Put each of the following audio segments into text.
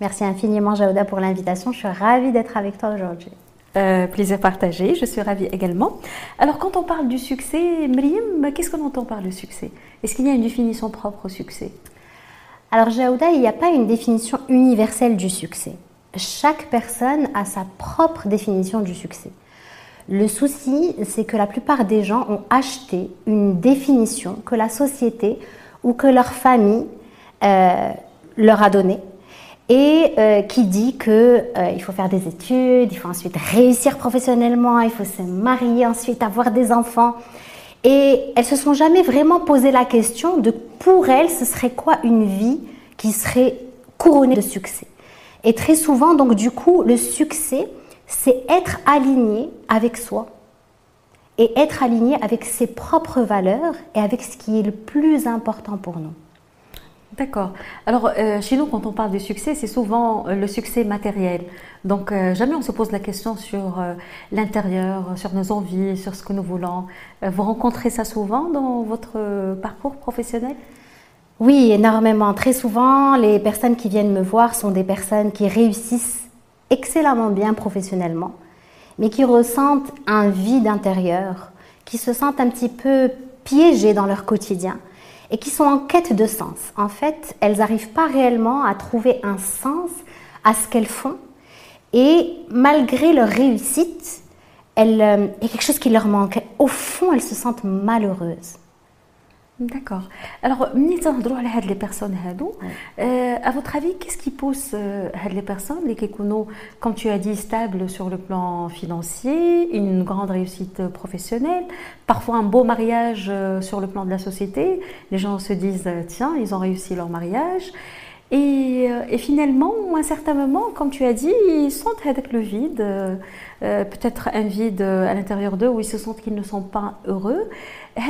Merci infiniment, Jaouda, pour l'invitation. Je suis ravie d'être avec toi aujourd'hui. Euh, plaisir partagé, je suis ravie également. Alors, quand on parle du succès, Mriem, qu'est-ce qu'on entend par le succès? Est-ce qu'il y a une définition propre au succès? Alors, Jaouda, il n'y a pas une définition universelle du succès. Chaque personne a sa propre définition du succès. Le souci, c'est que la plupart des gens ont acheté une définition que la société ou que leur famille euh, leur a donnée et euh, qui dit que euh, faut faire des études, il faut ensuite réussir professionnellement, il faut se marier ensuite, avoir des enfants. Et elles se sont jamais vraiment posé la question de pour elles ce serait quoi une vie qui serait couronnée de succès. Et très souvent donc du coup le succès c'est être aligné avec soi et être aligné avec ses propres valeurs et avec ce qui est le plus important pour nous. D'accord. Alors, euh, chez nous, quand on parle de succès, c'est souvent euh, le succès matériel. Donc, euh, jamais on se pose la question sur l'intérieur, sur nos envies, sur ce que nous voulons. vous rencontrez ça souvent dans votre parcours professionnel? Oui, énormément. Très souvent, les personnes qui viennent me voir sont des personnes qui réussissent excellemment bien professionnellement, mais qui ressentent un vide intérieur, qui se sentent un petit peu piégées dans leur quotidien et qui sont en quête de sens. En fait, elles n'arrivent pas réellement à trouver un sens à ce qu'elles font et malgré leur réussite, il y a quelque chose qui leur manque. Au fond, elles se sentent malheureuses. D'accord. Alors, ملي تنهضروا على هاد لي بيرسون هادو à votre avis qu'est-ce qui pousse هاد les personnes اللي كيكونوا comme tu as dit stable sur le plan financier, une grande réussite professionnelle, parfois un beau mariage sur le plan de la société, les gens se disent tiens, ils ont réussi leur mariage et, et, finalement, à un certain moment, comme tu as dit, ils sentent avec le vide, euh, peut-être un vide à l'intérieur d'eux où ils se sentent qu'ils ne sont pas heureux.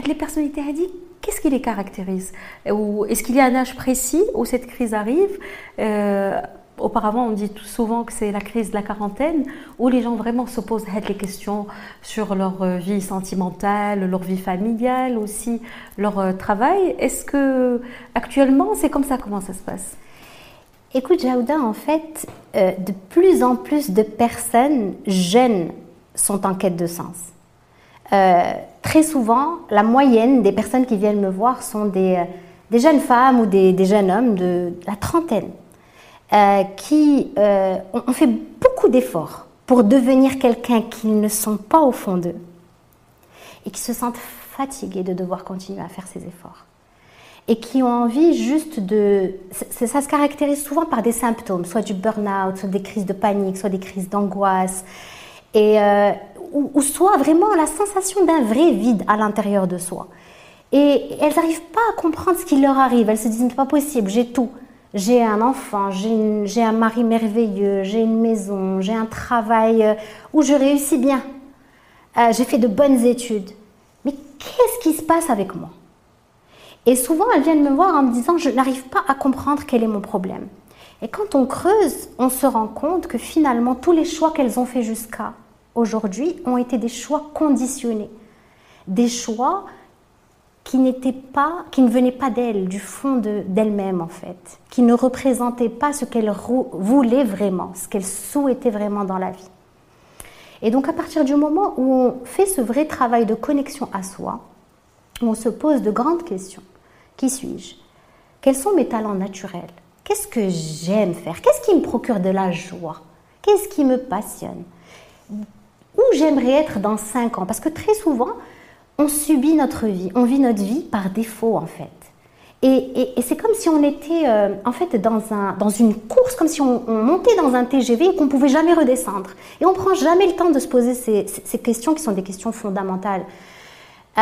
Les personnalités dit qu'est-ce qui les caractérise Est-ce qu'il y a un âge précis où cette crise arrive euh, Auparavant, on dit souvent que c'est la crise de la quarantaine, où les gens vraiment se posent les questions sur leur vie sentimentale, leur vie familiale, aussi leur travail. Est-ce que actuellement, c'est comme ça Comment ça se passe? Écoute, Jaouda, en fait, euh, de plus en plus de personnes jeunes sont en quête de sens. Euh, très souvent, la moyenne des personnes qui viennent me voir sont des, euh, jeunes femmes ou des, jeunes hommes de la trentaine qui ont fait beaucoup d'efforts pour devenir quelqu'un qu'ils ne sont pas au fond d'eux et qui se sentent fatigués de devoir continuer à faire ces efforts et qui ont envie juste de... Ça se caractérise souvent par des symptômes, soit du burn-out, soit des crises de panique, soit des crises d'angoisse, et euh, ou, soit vraiment la sensation d'un vrai vide à l'intérieur de soi. Et elles n'arrivent pas à comprendre ce qui leur arrive. Elles se disent, c'est pas possible, j'ai tout. J'ai un enfant, j'ai un mari merveilleux, j'ai une maison, j'ai un travail euh, où je réussis bien. Euh, j'ai fait de bonnes études. Mais qu'est-ce qui se passe avec moi? Et souvent, elles viennent me voir en me disant, je n'arrive pas à comprendre quel est mon problème. Et quand on creuse, on se rend compte que finalement, tous les choix qu'elles ont faits jusqu'à aujourd'hui ont été des choix conditionnés. Des choix qui pas, qui ne venaient pas d'elles, du fond d'elles-mêmes en fait, qui ne représentaient pas ce qu'elles voulaient vraiment, ce qu'elles souhaitaient vraiment dans la vie. Et donc à partir du moment où on fait ce vrai travail de connexion à soi, on se pose de grandes questions, qui suis-je? Quels sont mes talents naturels? Qu'est-ce que j'aime faire? Qu'est-ce qui me procure de la joie? Qu'est-ce qui me passionne? Où j'aimerais être dans 5 ans Parce que très souvent, on subit notre vie, on vit notre vie par défaut en fait. Et, c'est comme si on était euh, en fait dans, un, dans une course, comme si on, montait dans un TGV et qu'on pouvait jamais redescendre. Et on prend jamais le temps de se poser ces, questions qui sont des questions fondamentales. Euh,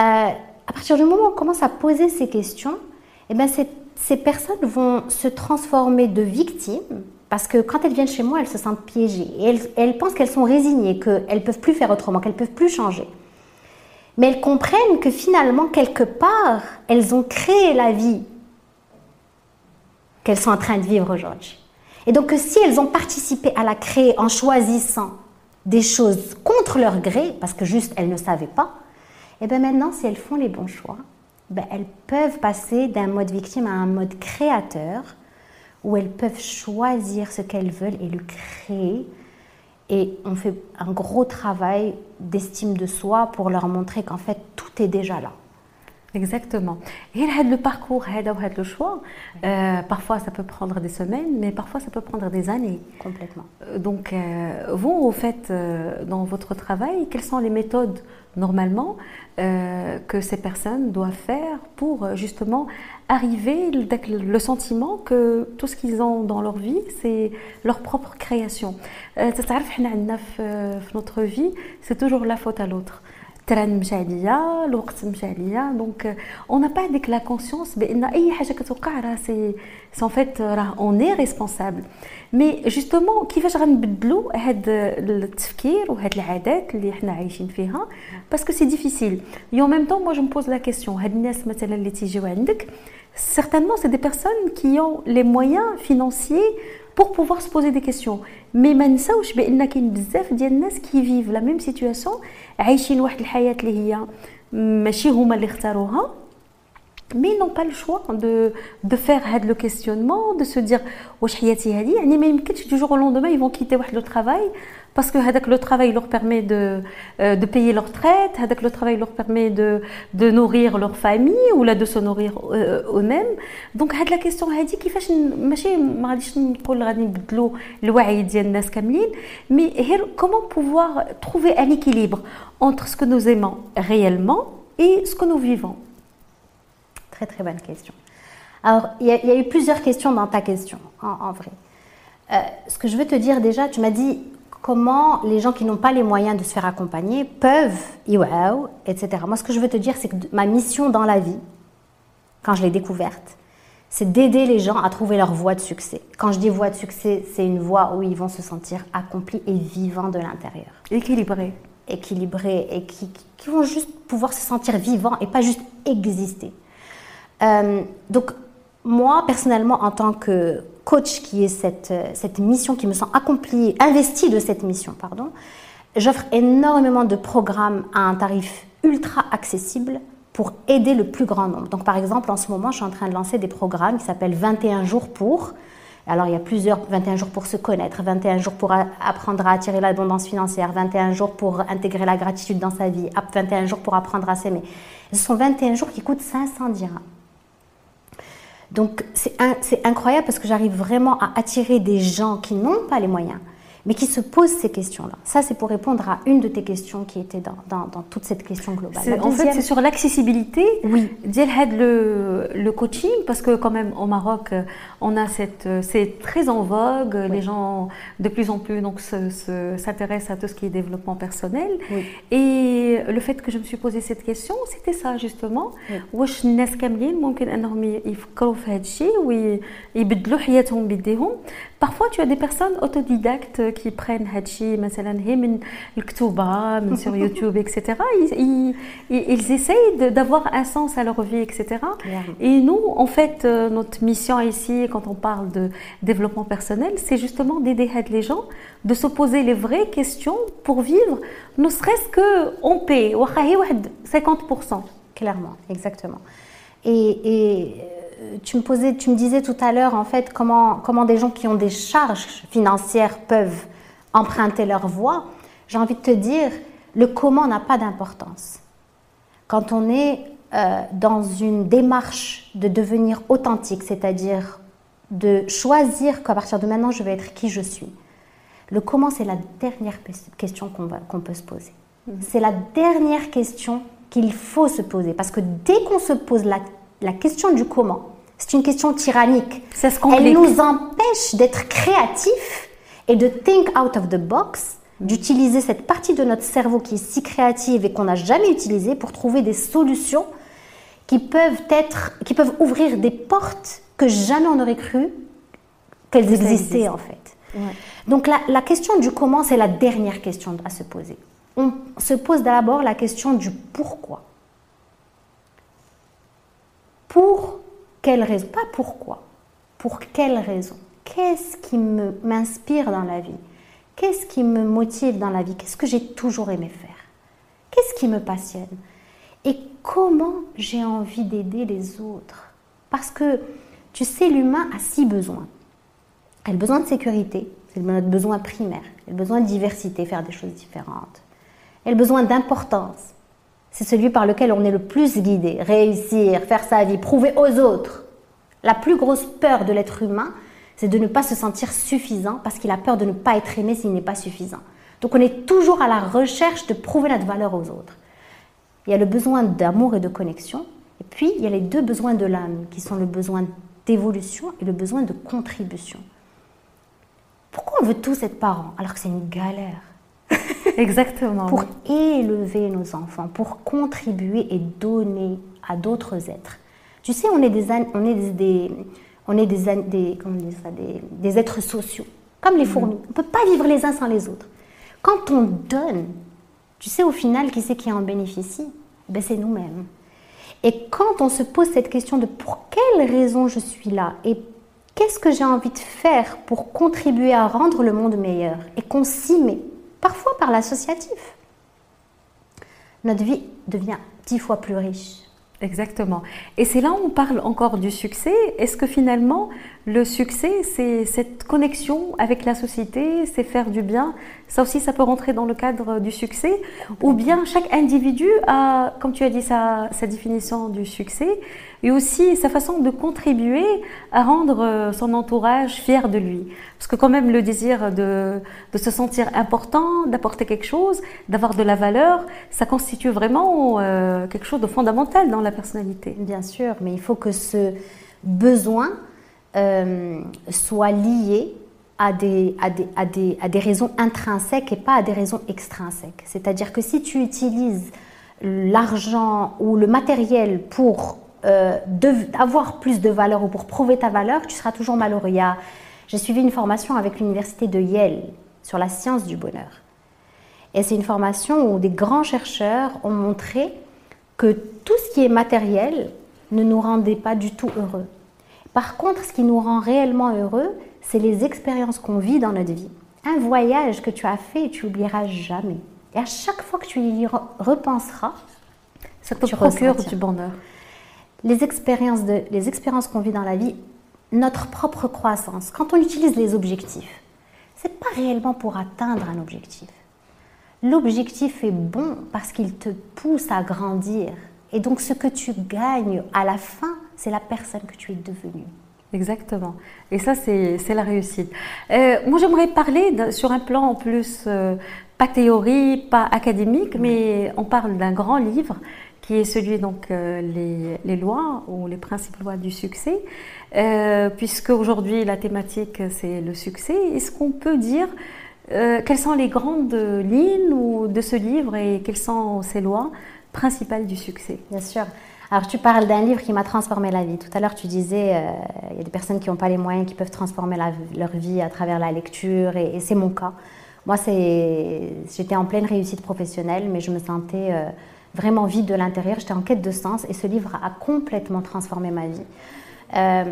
à partir du moment où on commence à poser ces questions, eh bien ces, ces personnes vont se transformer de victimes Parce que quand elles viennent chez moi, elles se sentent piégées. Et elles, pensent qu'elles sont résignées, qu'elles ne peuvent plus faire autrement, qu'elles ne peuvent plus changer. Mais elles comprennent que finalement, quelque part, elles ont créé la vie qu'elles sont en train de vivre aujourd'hui. Et donc, si elles ont participé à la créer en choisissant des choses contre leur gré, parce que juste elles ne savaient pas, et eh bien maintenant, si elles font les bons choix, ben, elles peuvent passer d'un mode victime à un mode créateur où elles peuvent choisir ce qu'elles veulent et le créer. Et on fait un gros travail d'estime de soi pour leur montrer qu'en fait, tout est déjà là. Exactement. Et le parcours, le choix, euh, parfois ça peut prendre des semaines, mais parfois ça peut prendre des années. Complètement. Euh, donc, euh, vous, au fait, dans votre travail, quelles sont les méthodes normalement que ces personnes doivent faire pour justement arriver le sentiment que tout ce qu'ils ont dans leur vie, c'est leur propre création. Notre vie, c'est toujours la faute à l'autre donc on n'a pas avec la conscience c'est en fait on est responsable mais justement كيفاش غنبدلوا هاد التفكير وهاد العادات اللي حنا عايشين فيها باسكو سي ديفيسيل et en même temps moi je me pose la question هاد الناس مثلا اللي تيجيو عندك certainement c'est des personnes qui ont les moyens financiers pour pouvoir se poser des questions mais ما نساوش بان كاين بزاف ديال الناس كي فيف لا ميم سيتوياسيون عايشين واحد الحياه اللي هي ماشي هما اللي اختاروها mais ils n'ont pas le choix de, de faire le questionnement, de se dire واش حياتي هذه يعني ما يمكنش du jour au lendemain ils vont quitter واحد le travail parce que le travail leur permet de, euh, de payer leur retraite, le travail leur permet de, de nourrir leur famille ou là de se nourrir euh, eux-mêmes. Donc la question هذه كيفاش ماشي ما غاديش نقول غادي نبدلوا الوعي ديال الناس كاملين mais comment pouvoir trouver un équilibre entre ce que nous aimons réellement et ce que nous vivons Très très bonne question. Alors, il y, a, eu plusieurs questions dans ta question, en, vrai. Euh, ce que je veux te dire déjà, tu m'as dit comment les gens qui n'ont pas les moyens de se faire accompagner peuvent, etc. Moi, ce que je veux te dire, c'est que ma mission dans la vie, quand je l'ai découverte, c'est d'aider les gens à trouver leur voie de succès. Quand je dis voie de succès, c'est une voie où ils vont se sentir accomplis et vivants de l'intérieur. Équilibrés. Équilibrés et qui, vont juste pouvoir se sentir vivants et pas juste exister. Euh, donc, moi, personnellement, en tant que coach qui est cette, cette mission, qui me sent accomplie, investie de cette mission, pardon, j'offre énormément de programmes à un tarif ultra accessible pour aider le plus grand nombre. Donc par exemple, en ce moment, je suis en train de lancer des programmes qui s'appellent 21 jours pour. Alors il y a plusieurs 21 jours pour se connaître, 21 jours pour apprendre à attirer l'abondance financière, 21 jours pour intégrer la gratitude dans sa vie, 21 jours pour apprendre à s'aimer. Ce sont 21 jours qui coûtent 500 dirhams. Donc c'est incroyable parce que j'arrive vraiment à attirer des gens qui n'ont pas les moyens mais qui se posent ces questions-là. Ça, c'est pour répondre à une de tes questions qui était dans, dans, dans toute cette question globale. En fait, c'est sur l'accessibilité oui. le, le coaching, parce que quand même, au Maroc, on a cette... C'est très en vogue, les gens de plus en plus donc, s'intéressent à tout ce qui est développement personnel. Oui. Et le fait que je me suis posé cette question, c'était ça, justement. واش الناس كاملين ممكن انهم يفكروا في هذا الشيء ويبدلوا حياتهم بيديهم Parfois, tu as des personnes autodidactes qui prennent Hachi, sur YouTube, etc. Ils, ils, ils essayent d'avoir un sens à leur vie, etc. Et nous, en fait, euh, notre mission ici, quand on parle de développement personnel, c'est justement d'aider les gens de se poser les vraies questions pour vivre, ne serait-ce qu'en paix, 50%. Clairement, exactement. et, et tu me, posais, tu me disais tout à l'heure, en fait, comment, comment des gens qui ont des charges financières peuvent emprunter leur voie. J'ai envie de te dire, le comment n'a pas d'importance. Quand on est euh, dans une démarche de devenir authentique, c'est-à-dire de choisir qu'à partir de maintenant, je vais être qui je suis, le comment, c'est la dernière question qu'on peut se poser. Mhm. C'est la dernière question qu'il faut se poser. Parce que dès qu'on se pose la, la question du comment, c'est une question tyrannique. Ce Elle nous empêche d'être créatifs et de think out of the box, d'utiliser cette partie de notre cerveau qui est si créative et qu'on n'a jamais utilisée pour trouver des solutions qui peuvent être, qui peuvent ouvrir des portes que jamais on n'aurait cru qu'elles existaient en fait. Donc la, la, question du comment, c'est la dernière question à se poser. On se pose d'abord la question du pourquoi. Pour quelle raison? Pas pourquoi. Pour quelle raison? Qu'est-ce qui m'inspire dans la vie? Qu'est-ce qui me motive dans la vie? Qu'est-ce que j'ai toujours aimé faire? Qu'est-ce qui me passionne? Et comment j'ai envie d'aider les autres? Parce que, tu sais, l'humain a six besoins. Elle a besoin de sécurité, c'est notre besoin primaire. Elle a besoin de diversité, faire des choses différentes. Elle a besoin d'importance. C'est celui par lequel on est le plus guidé. Réussir, faire sa vie, prouver aux autres. La plus grosse peur de l'être humain, c'est de ne pas se sentir suffisant parce qu'il a peur de ne pas être aimé s'il n'est pas suffisant. Donc on est toujours à la recherche de prouver notre valeur aux autres. Il y a le besoin d'amour et de connexion, et puis il y a les deux besoins de l'âme, qui sont le besoin d'évolution et le besoin de contribution. Pourquoi on veut tous être parents alors que c'est une galère? Exactement. pour élever nos enfants, pour contribuer et donner à d'autres êtres. Tu sais, on est des, on est des, on est des, des, des, êtres sociaux, comme les mm. fourmis. On ne peut pas vivre les uns sans les autres. Quand on donne, tu sais au final qui c'est qui en bénéficie? Ben, C'est nous-mêmes. Et quand on se pose cette question de pour quelle raison je suis là et qu'est-ce que j'ai envie de faire pour contribuer à rendre le monde meilleur et qu'on s'y met, parfois par l'associatif, notre vie devient dix fois plus riche. Exactement. Et c'est là où on parle encore du succès. Est-ce que finalement, le succès, c'est cette connexion avec la société, c'est faire du bien Ça aussi, ça peut rentrer dans le cadre du succès. Ou bien chaque individu a, comme tu as dit, sa, sa définition du succès et aussi sa façon de contribuer à rendre euh, son entourage fier de lui. Parce que quand même le désir de, de se sentir important, d'apporter quelque chose, d'avoir de la valeur, ça constitue vraiment euh, quelque chose de fondamental dans la personnalité. Bien sûr, mais il faut que ce besoin euh, soit lié à des, à, des, à, des, à des raisons intrinsèques et pas à des raisons extrinsèques. C'est-à-dire que si tu utilises l'argent ou le matériel pour euh, d'avoir plus de valeur ou pour prouver ta valeur, tu seras toujours malheureux. J'ai suivi une formation avec l'université de Yale sur la science du bonheur. Et c'est une formation où des grands chercheurs ont montré que tout ce qui est matériel ne nous rendait pas du tout heureux. Par contre, ce qui nous rend réellement heureux, c'est les expériences qu'on vit dans notre vie. Un voyage que tu as fait, tu n'oublieras jamais. Et à chaque fois que tu y repenseras, ça te procure du bonheur les expériences, de, les expériences qu'on vit dans la vie, notre propre croissance, quand on utilise les objectifs, c'est pas réellement pour atteindre un objectif. L'objectif est bon parce qu'il te pousse à grandir. Et donc ce que tu gagnes à la fin, c'est la personne que tu es devenue. Exactement. Et ça, c'est la réussite. Euh, moi, j'aimerais parler sur un plan en plus, euh, pas théorie, pas académique, mais on parle d'un grand livre qui est celui donc euh, les, lois ou les principes lois du succès, puisque aujourd'hui la thématique c'est le succès. Est-ce qu'on peut dire quelles sont les grandes lignes ou, de ce livre et quelles sont ces lois principales du succès? Bien sûr. Alors tu parles d'un livre qui m'a transformé la vie. Tout à l'heure tu disais il y a des personnes qui n'ont pas les moyens qui peuvent transformer leur vie à travers la lecture et, c'est mon cas. Moi j'étais en pleine réussite professionnelle mais je me sentais vraiment vide de l'intérieur, j'étais en quête de sens et ce livre a complètement transformé ma vie. Euh,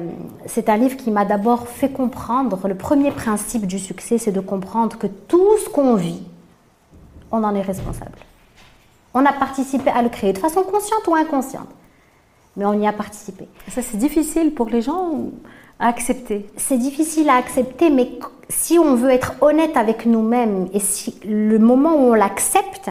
c'est un livre qui m'a d'abord fait comprendre, le premier principe du succès, c'est de comprendre que tout ce qu'on vit, on en est responsable. On a participé à le créer de façon consciente ou inconsciente, mais on y a participé. Ça, c'est difficile pour les gens à accepter. C'est difficile à accepter, mais si on veut être honnête avec nous-mêmes et si le moment où on l'accepte,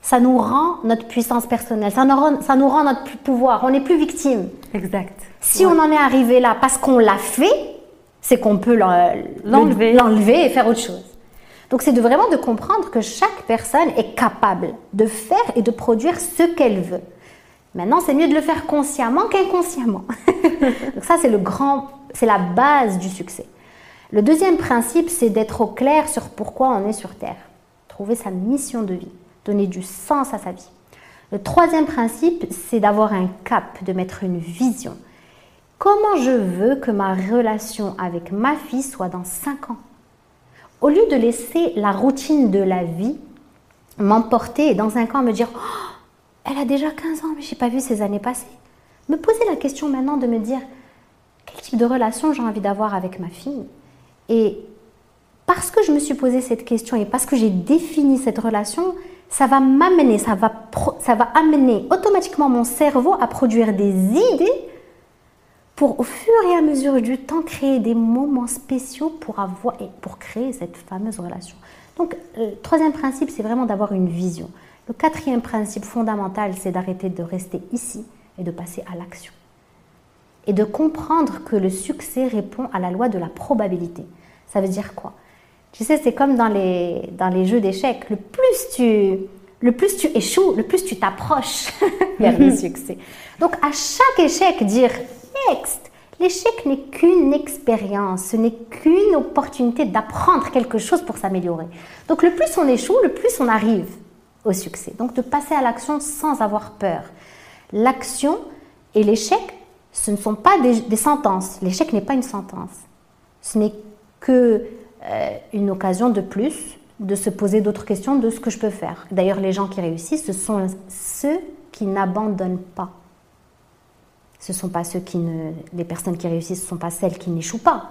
ça nous rend notre puissance personnelle, ça nous rend, ça nous rend notre pouvoir, on n'est plus victime. Exact. Si on en est arrivé là parce qu'on l'a fait, c'est qu'on peut l'enlever et faire autre chose. Donc c'est de vraiment de comprendre que chaque personne est capable de faire et de produire ce qu'elle veut. Maintenant, c'est mieux de le faire consciemment qu'inconsciemment. Donc ça, c'est le grand, c'est la base du succès. Le deuxième principe, c'est d'être au clair sur pourquoi on est sur Terre. Trouver sa mission de vie donner du sens à sa vie. Le troisième principe, c'est d'avoir un cap, de mettre une vision. comment je veux que ma relation avec ma fille soit dans 5 ans? Au lieu de laisser la routine de la vie m'emporter et dans 5 ans me dire oh, elle a déjà 15 ans mais j'ai pas vu ces années passées. Me poser la question maintenant de me dire quel type de relation j'ai envie d'avoir avec ma fille? Et parce que je me suis posé cette question et parce que j'ai défini cette relation, ça va m'amener, ça va, ça va amener automatiquement mon cerveau à produire des idées pour au fur et à mesure du temps créer des moments spéciaux pour avoir et pour créer cette fameuse relation. Donc le troisième principe, c'est vraiment d'avoir une vision. Le quatrième principe fondamental, c'est d'arrêter de rester ici et de passer à l'action. Et de comprendre que le succès répond à la loi de la probabilité. Ça veut dire quoi? Tu sais, c'est comme dans les, dans les jeux d'échecs. Le plus tu, le plus tu échoues, le plus tu t'approches vers le succès. Donc à chaque échec, dire next. L'échec n'est qu'une expérience, ce n'est qu'une opportunité d'apprendre quelque chose pour s'améliorer. Donc le plus on échoue, le plus on arrive au succès. Donc de passer à l'action sans avoir peur. L'action et l'échec, ce ne sont pas des, sentences. L'échec n'est pas une sentence. Ce n'est que euh, une occasion de plus de se poser d'autres questions de ce que je peux faire. D'ailleurs, les gens qui réussissent, ce sont ceux qui n'abandonnent pas. Ce sont pas ceux qui ne, les personnes qui réussissent, ce sont pas celles qui n'échouent pas.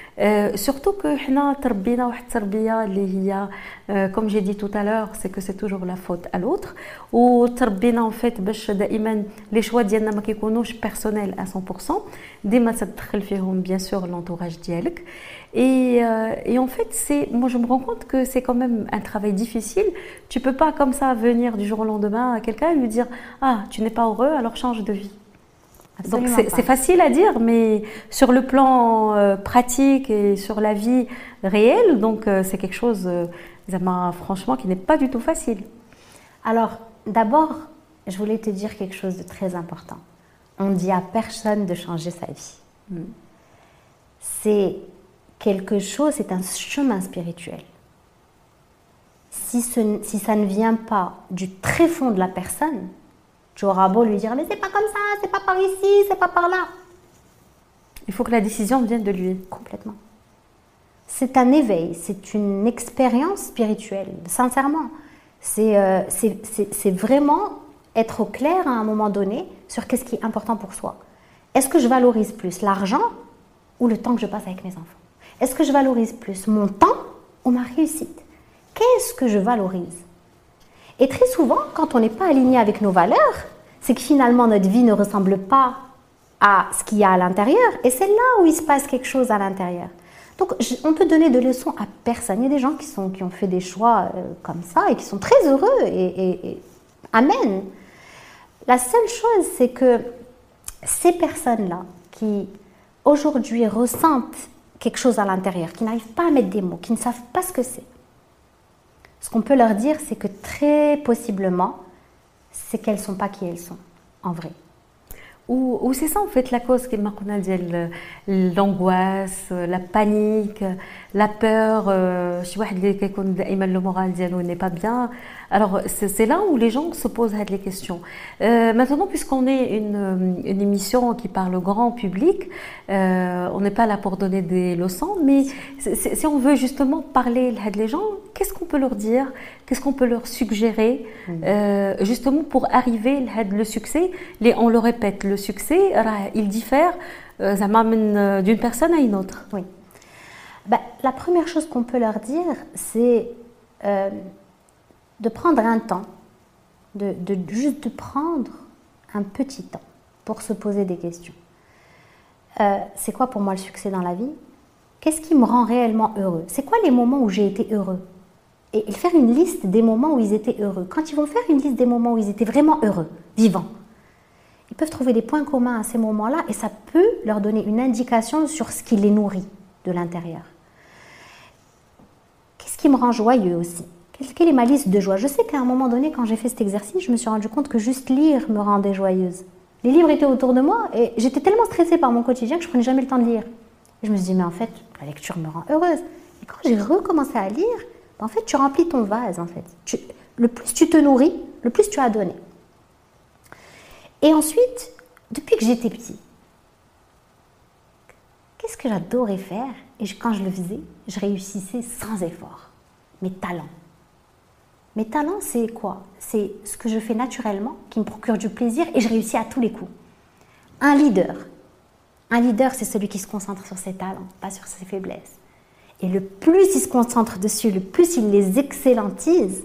surtout que حنا تربينا واحد التربيه اللي هي comme j'ai dit tout à l'heure c'est que c'est toujours la faute à l'autre وتربينا en fait باش دائما les choix ديالنا ما كيكونوش personnels à 100% ديما تدخل فيهم bien sûr l'entourage ديالك et, et, en fait, c'est, moi je me rends compte que c'est quand même un travail difficile. Tu peux pas comme ça venir du jour au lendemain à quelqu'un et lui dire Ah, tu n'es pas heureux, alors change de vie. Donc c'est facile à dire, mais sur le plan euh, pratique et sur la vie réelle, donc euh, c'est quelque chose, euh, franchement, qui n'est pas du tout facile. Alors, d'abord, je voulais te dire quelque chose de très important. On dit à personne de changer sa vie. Mm. C'est quelque chose, c'est un chemin spirituel. Si, si ça ne vient pas du très fond de la personne, tu auras beau lui dire, mais c'est pas comme ça, c'est pas par ici, c'est pas par là. Il faut que la décision vienne de lui. Complètement. C'est un éveil, c'est une expérience spirituelle, sincèrement. Euh, c'est vraiment être au clair à un moment donné sur qu'est-ce qui est important pour soi. Est-ce que je valorise plus l'argent ou le temps que je passe avec mes enfants? Est-ce que je valorise plus mon temps ou ma réussite? Qu'est-ce que je valorise? Et très souvent, quand on n'est pas aligné avec nos valeurs, c'est que finalement notre vie ne ressemble pas à ce qu'il y a à l'intérieur. Et c'est là où il se passe quelque chose à l'intérieur. Donc on peut donner de leçons à personne. Il y a des gens qui, sont, qui ont fait des choix euh, comme ça et qui sont très heureux. Et, Amen. La seule chose, c'est que ces personnes-là qui aujourd'hui ressentent quelque chose à l'intérieur, qui n'arrivent pas à mettre des mots, qui ne savent pas ce que c'est, ce qu'on peut leur dire, c'est que très possiblement, c'est qu'elles ne sont pas qui elles sont, en vrai. Ou, c'est ça en fait la cause qui l'angoisse, la panique, la peur, euh, le moral n'est pas bien. Alors c'est là où les gens se posent les questions. Euh, maintenant, puisqu'on est une, une, émission qui parle au grand public, euh, on n'est pas là pour donner des leçons, mais si on veut justement parler les gens, qu'est-ce qu'on peut leur dire? Qu'est-ce qu'on peut leur suggérer? Mm. justement pour arriver le succès On le répète, le succès, il diffère d'une personne à une autre. Oui. Ben, la première chose qu'on peut leur dire, c'est euh, de prendre un temps, de, juste de prendre un petit temps pour se poser des questions. Euh, c'est quoi pour moi le succès dans la vie? Qu'est-ce qui me rend réellement heureux? C'est quoi les moments où j'ai été heureux? Et, et faire une liste des moments où ils étaient heureux. Quand ils vont faire une liste des moments où ils étaient vraiment heureux, vivants, ils peuvent trouver des points communs à ces moments-là et ça peut leur donner une indication sur ce qui les nourrit de l'intérieur. qui me rend joyeux aussi? Quelle est ma liste de joie? Je sais qu'à un moment donné, quand j'ai fait cet exercice, je me suis rendu compte que juste lire me rendait joyeuse. Les livres étaient autour de moi et j'étais tellement stressée par mon quotidien que je prenais jamais le temps de lire. Je me suis dit, mais en fait, la lecture me rend heureuse. Et quand j'ai recommencé à lire, ben, en fait, tu remplis ton vase, en fait. le plus tu te nourris, le plus tu as donné. Et ensuite, depuis que j'étais petit, qu'est-ce que j'adorais faire? Et quand je le faisais, je réussissais sans effort. Mes talents. Mes talents, c'est quoi? C'est ce que je fais naturellement, qui me procure du plaisir et je réussis à tous les coups. Un leader. Un leader, c'est celui qui se concentre sur ses talents, pas sur ses faiblesses. Et le plus il se concentre dessus, le plus il les excellentise,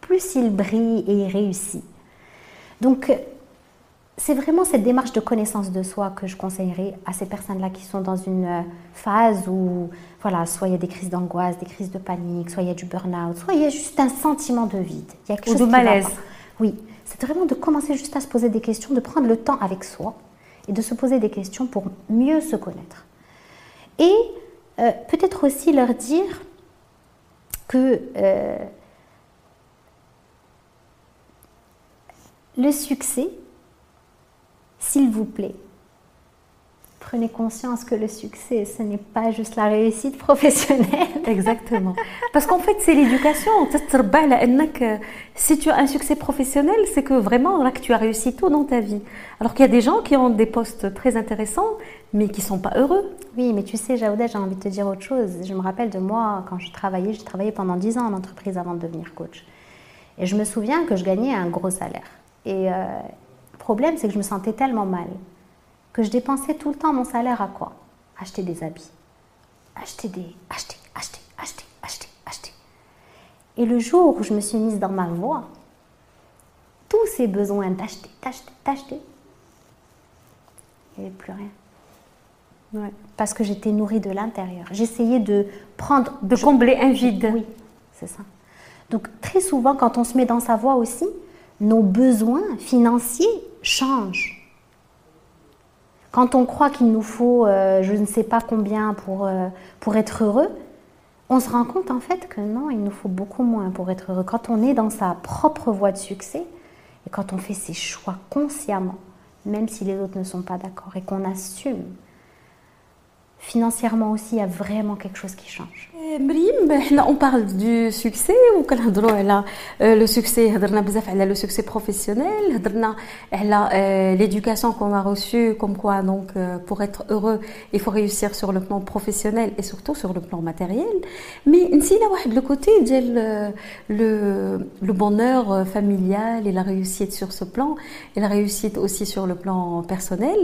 plus il brille et il réussit. Donc, c'est vraiment cette démarche de connaissance de soi que je conseillerais à ces personnes-là qui sont dans une euh, phase où, voilà, soit il y a des crises d'angoisse, des crises de panique, soit il y a du burn-out, soit il y a juste un sentiment de vide. Il y a quelque Ou chose de malaise. Oui, c'est vraiment de commencer juste à se poser des questions, de prendre le temps avec soi et de se poser des questions pour mieux se connaître. Et euh, peut-être aussi leur dire que euh, le succès, s'il vous plaît, prenez conscience que le succès, ce n'est pas juste la réussite professionnelle. Exactement. Parce qu'en fait, c'est l'éducation. Si tu as un succès professionnel, c'est que vraiment, là, que tu as réussi tout dans ta vie. Alors qu'il y a des gens qui ont des postes très intéressants, mais qui ne sont pas heureux. Oui, mais tu sais, Jaouda, j'ai envie de te dire autre chose. Je me rappelle de moi, quand je travaillais, j'ai travaillé pendant 10 ans en entreprise avant de devenir coach. Et je me souviens que je gagnais un gros salaire. Et problème, c'est que je me sentais tellement mal que je dépensais tout le temps mon salaire à quoi? Acheter des habits. Acheter des. Acheter, acheter, acheter, acheter, acheter. Et le jour où je me suis mise dans ma voie, tous ces besoins d'acheter, d'acheter, d'acheter, il n'y avait plus rien. Parce que j'étais nourrie de l'intérieur. J'essayais de prendre. De combler un vide. Oui, c'est ça. Donc, très souvent, quand on se met dans sa voie aussi, nos besoins financiers changent. Quand on croit qu'il nous faut euh, je ne sais pas combien pour, euh, pour être heureux, on se rend compte en fait que non, il nous faut beaucoup moins pour être heureux. Quand on est dans sa propre voie de succès et quand on fait ses choix consciemment, même si les autres ne sont pas d'accord et qu'on assume financièrement aussi, il y a vraiment quelque chose qui change. Mrim, on parle du succès ou euh, le succès, le succès professionnel, euh, l'éducation qu'on a reçue, comme quoi donc euh, pour être heureux, il faut réussir sur le plan professionnel et surtout sur le plan matériel. Mais le côté le, le bonheur familial et la réussite sur ce plan et la réussite aussi sur le plan personnel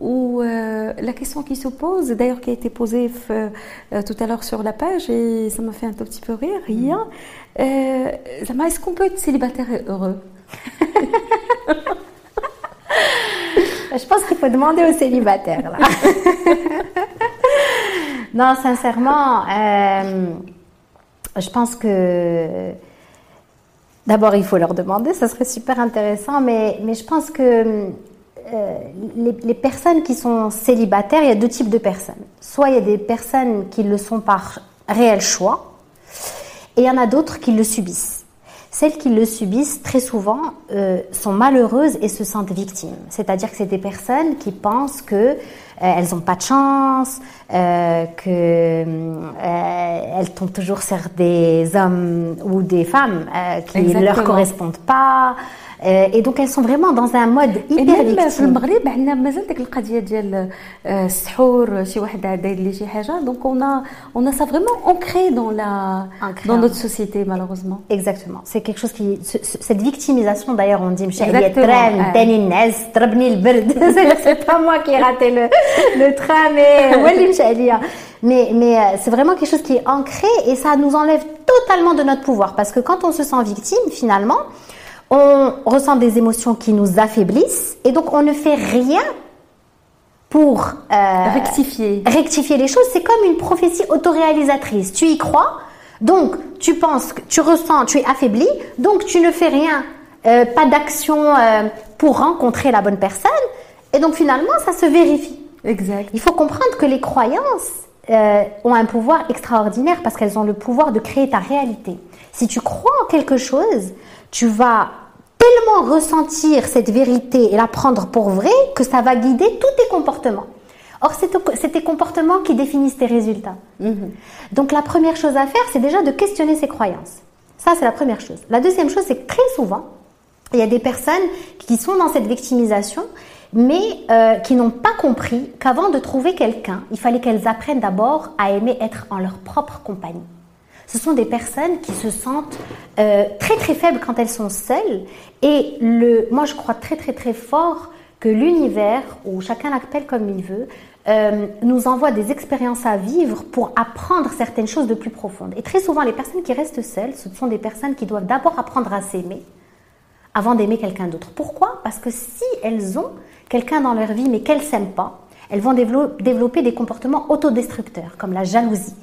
où euh, la question qui se pose, d'ailleurs qui a été posée euh, tout à l'heure sur la page, ça m'a fait un tout petit peu rire, rien, euh, est-ce qu'on peut être célibataire et heureux? Je pense qu'il faut demander aux célibataires. Non, sincèrement, je pense que d'abord il faut leur demander, ça serait super intéressant, mais, je pense que euh, les, personnes qui sont célibataires, il y a deux types de personnes. Soit il y a des personnes qui le sont par réel choix, et il y en a d'autres qui le subissent. Celles qui le subissent, très souvent, euh, sont malheureuses et se sentent victimes. C'est-à-dire que c'est des personnes qui pensent que euh, elles n'ont pas de chance, euh, qu'elles tombent toujours sur des hommes ou des femmes qui ne leur correspondent pas. Euh, et donc elles sont vraiment dans un mode hyper victime. في المغرب عندنا مازال ديك القضيه ديال السحور شي واحد داير لي شي حاجه دونك on a on a ça vraiment ancré dans la dans notre société malheureusement. Exactement. C'est quelque chose qui cette victimisation d'ailleurs on dit مشى تران تاني الناس ضربني البرد c'est pas moi qui ai raté le le train mais هو اللي مشى عليا mais, mais euh, c'est vraiment quelque chose qui est ancré et ça nous enlève totalement de notre pouvoir parce que quand on se sent victime finalement on ressent des émotions qui nous affaiblissent et donc on ne fait rien pour euh, rectifier. rectifier les choses. C'est comme une prophétie autoréalisatrice. Tu y crois, donc tu penses, que tu ressens, tu es affaibli, donc tu ne fais rien, euh, pas d'action euh, pour rencontrer la bonne personne et donc finalement ça se vérifie. Exact. Il faut comprendre que les croyances ont un pouvoir extraordinaire parce qu'elles ont le pouvoir de créer ta réalité. Si tu crois en quelque chose, tu vas tellement ressentir cette vérité et la prendre pour vraie que ça va guider tous tes comportements. Or, c'est tes comportements qui définissent tes résultats. Mhm. Donc, la première chose à faire, c'est déjà de questionner ses croyances. Ça, c'est la première chose. La deuxième chose, c'est que très souvent, il y a des personnes qui sont dans cette victimisation, mais euh, qui n'ont pas compris qu'avant de trouver quelqu'un, il fallait qu'elles apprennent d'abord à aimer être en leur propre compagnie. Ce sont des personnes qui se sentent euh, très très faibles quand elles sont seules. Et moi, je crois très très très fort que l'univers, ou chacun l'appelle comme il veut, euh, nous envoie des expériences à vivre pour apprendre certaines choses de plus profondes. Et très souvent, les personnes qui restent seules, ce sont des personnes qui doivent d'abord apprendre à s'aimer avant d'aimer quelqu'un d'autre. Pourquoi? Parce que si elles ont quelqu'un dans leur vie mais qu'elles s'aiment pas, elles vont développer des comportements autodestructeurs comme la jalousie,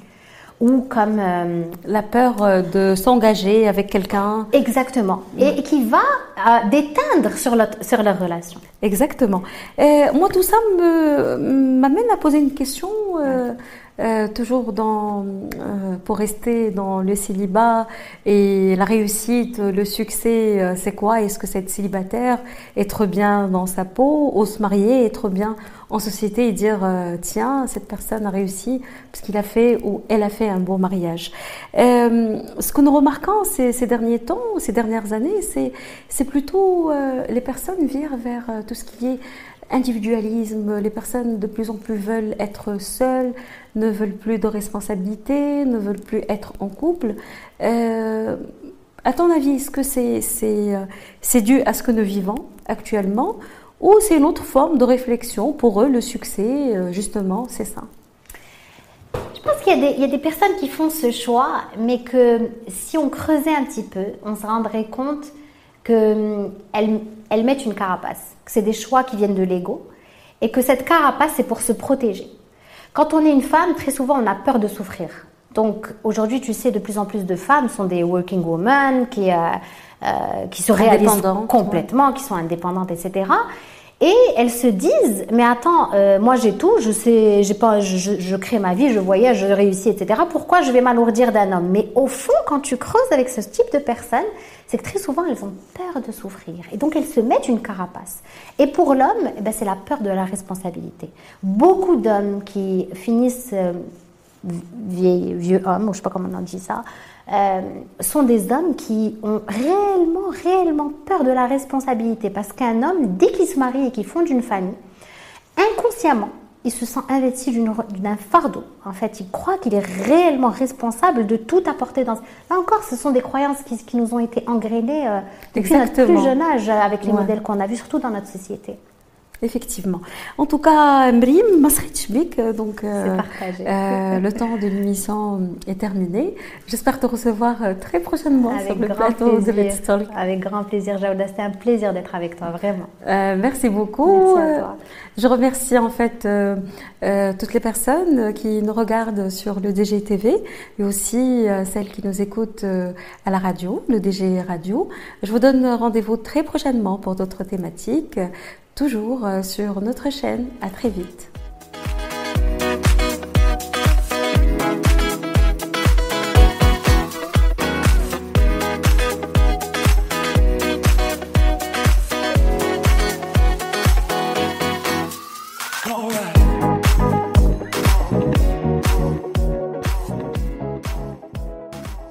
ou comme euh, la peur euh, de s'engager avec quelqu'un. Exactement. Et, qui va euh, déteindre sur, sur leur relation. Exactement. Et moi, tout ça m'amène à poser une question. Toujours dans, pour rester dans le célibat et la réussite, le succès, c'est quoi? Est-ce que c'est être célibataire, être bien dans sa peau, ou se marier, être bien en société et dire euh, tiens cette personne a réussi parce qu'il a fait ou elle a fait un bon mariage. Euh, ce que nous remarquons ces, ces, derniers temps, ces dernières années, c'est c'est plutôt euh, les personnes virent vers tout ce qui est individualisme. Les personnes de plus en plus veulent être seules, ne veulent plus de responsabilité, ne veulent plus être en couple. à ton avis, est-ce que c'est c'est dû à ce que nous vivons actuellement ou c'est une autre forme de réflexion pour eux, le succès, euh, justement, c'est ça? Je pense qu'il y, y, a des personnes qui font ce choix, mais que si on creusait un petit peu, on se rendrait compte qu'elles hum, elles mettent une carapace, que c'est des choix qui viennent de l'ego, et que cette carapace, c'est pour se protéger. Quand on est une femme, très souvent, on a peur de souffrir. Donc aujourd'hui, tu sais, de plus en plus de femmes sont des working women qui, euh, euh, qui se réalisent complètement, qui sont indépendantes, etc. Et elles se disent, mais attends, euh, moi j'ai tout, je sais, j'ai pas, je, crée ma vie, je voyage, je réussis, etc. Pourquoi je vais m'alourdir d'un homme? Mais au fond, quand tu creuses avec ce type de personnes, c'est que très souvent elles ont peur de souffrir, et donc elles se mettent une carapace. Et pour l'homme, eh ben, c'est la peur de la responsabilité. Beaucoup d'hommes qui finissent euh, vieux, vieux hommes, ou je sais pas comment on dit ça, euh, sont des hommes qui ont réellement, réellement peur de la responsabilité. Parce qu'un homme, dès qu'il se marie et qu'il fonde une famille, inconsciemment, il se sent investi d'un fardeau. En fait, il croit qu'il est réellement responsable de tout apporter dans. Là encore, ce sont des croyances qui, qui nous ont été engrainées euh, depuis notre plus jeune âge avec les modèles qu'on a vus, surtout dans notre société. Effectivement. En tout cas, Mrim, Masritchbik, donc euh, euh, le temps de l'émission est terminé. J'espère te recevoir euh, très prochainement avec sur le plateau plaisir. de Let's Avec grand plaisir, Jaouda. C'était un plaisir d'être avec toi, vraiment. merci beaucoup. Merci à toi. Je remercie en fait toutes les personnes qui nous regardent sur le DGTV et aussi celles qui nous écoutent à la radio, le DG Radio. Je vous donne rendez-vous très prochainement pour d'autres thématiques toujours euh, sur notre chaîne. À très vite.